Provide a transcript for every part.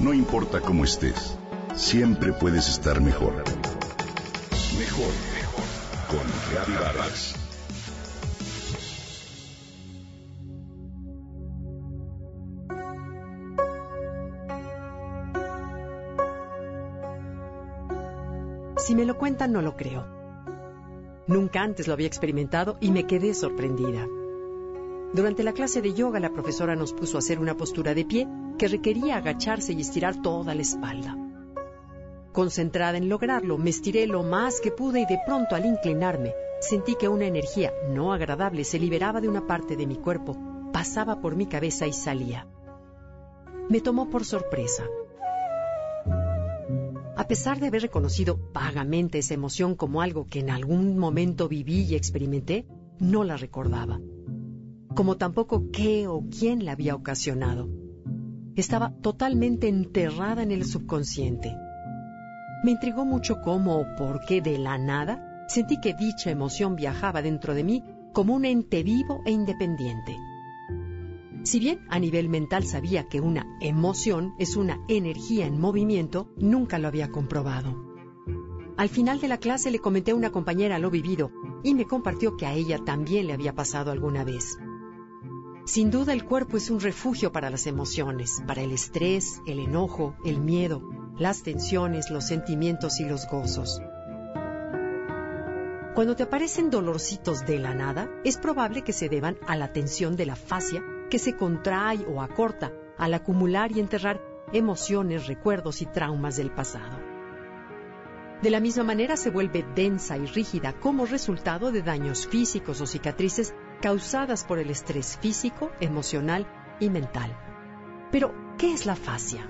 No importa cómo estés, siempre puedes estar mejor. Mejor, mejor. Con Reavivadas. Si me lo cuentan, no lo creo. Nunca antes lo había experimentado y me quedé sorprendida. Durante la clase de yoga, la profesora nos puso a hacer una postura de pie que requería agacharse y estirar toda la espalda. Concentrada en lograrlo, me estiré lo más que pude y de pronto al inclinarme, sentí que una energía no agradable se liberaba de una parte de mi cuerpo, pasaba por mi cabeza y salía. Me tomó por sorpresa. A pesar de haber reconocido vagamente esa emoción como algo que en algún momento viví y experimenté, no la recordaba. Como tampoco qué o quién la había ocasionado. Estaba totalmente enterrada en el subconsciente. Me intrigó mucho cómo o por qué de la nada sentí que dicha emoción viajaba dentro de mí como un ente vivo e independiente. Si bien a nivel mental sabía que una emoción es una energía en movimiento, nunca lo había comprobado. Al final de la clase le comenté a una compañera lo vivido y me compartió que a ella también le había pasado alguna vez. Sin duda el cuerpo es un refugio para las emociones, para el estrés, el enojo, el miedo, las tensiones, los sentimientos y los gozos. Cuando te aparecen dolorcitos de la nada, es probable que se deban a la tensión de la fascia que se contrae o acorta al acumular y enterrar emociones, recuerdos y traumas del pasado. De la misma manera se vuelve densa y rígida como resultado de daños físicos o cicatrices causadas por el estrés físico, emocional y mental. Pero, ¿qué es la fascia?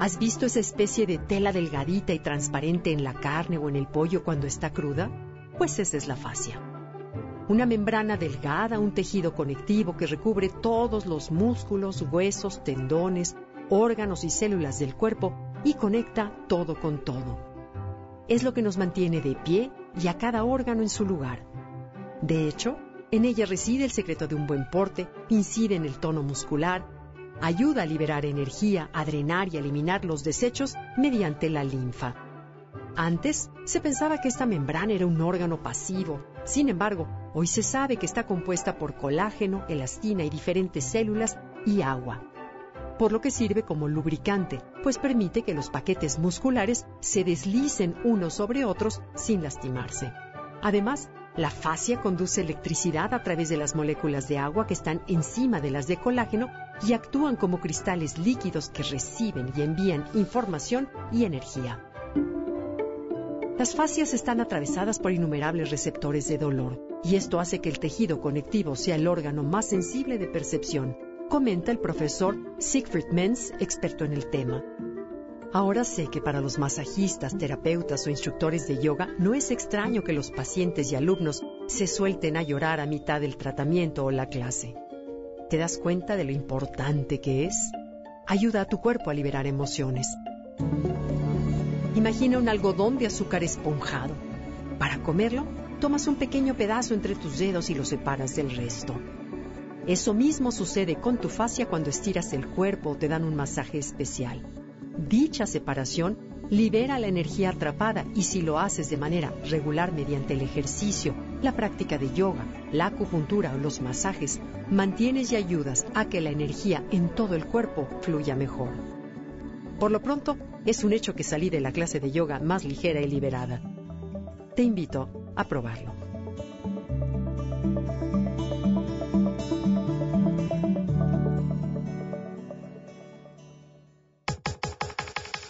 ¿Has visto esa especie de tela delgadita y transparente en la carne o en el pollo cuando está cruda? Pues esa es la fascia una membrana delgada, un tejido conectivo que recubre todos los músculos, huesos, tendones, órganos y células del cuerpo y conecta todo con todo. Es lo que nos mantiene de pie y a cada órgano en su lugar. De hecho, en ella reside el secreto de un buen porte, incide en el tono muscular, ayuda a liberar energía, a drenar y a eliminar los desechos mediante la linfa. Antes se pensaba que esta membrana era un órgano pasivo, sin embargo, hoy se sabe que está compuesta por colágeno, elastina y diferentes células y agua, por lo que sirve como lubricante, pues permite que los paquetes musculares se deslicen unos sobre otros sin lastimarse. Además, la fascia conduce electricidad a través de las moléculas de agua que están encima de las de colágeno y actúan como cristales líquidos que reciben y envían información y energía. Las fascias están atravesadas por innumerables receptores de dolor, y esto hace que el tejido conectivo sea el órgano más sensible de percepción, comenta el profesor Siegfried Menz, experto en el tema. Ahora sé que para los masajistas, terapeutas o instructores de yoga no es extraño que los pacientes y alumnos se suelten a llorar a mitad del tratamiento o la clase. ¿Te das cuenta de lo importante que es? Ayuda a tu cuerpo a liberar emociones. Imagina un algodón de azúcar esponjado. Para comerlo, tomas un pequeño pedazo entre tus dedos y lo separas del resto. Eso mismo sucede con tu fascia cuando estiras el cuerpo o te dan un masaje especial. Dicha separación libera la energía atrapada y si lo haces de manera regular mediante el ejercicio, la práctica de yoga, la acupuntura o los masajes, mantienes y ayudas a que la energía en todo el cuerpo fluya mejor. Por lo pronto, es un hecho que salí de la clase de yoga más ligera y liberada. Te invito a probarlo.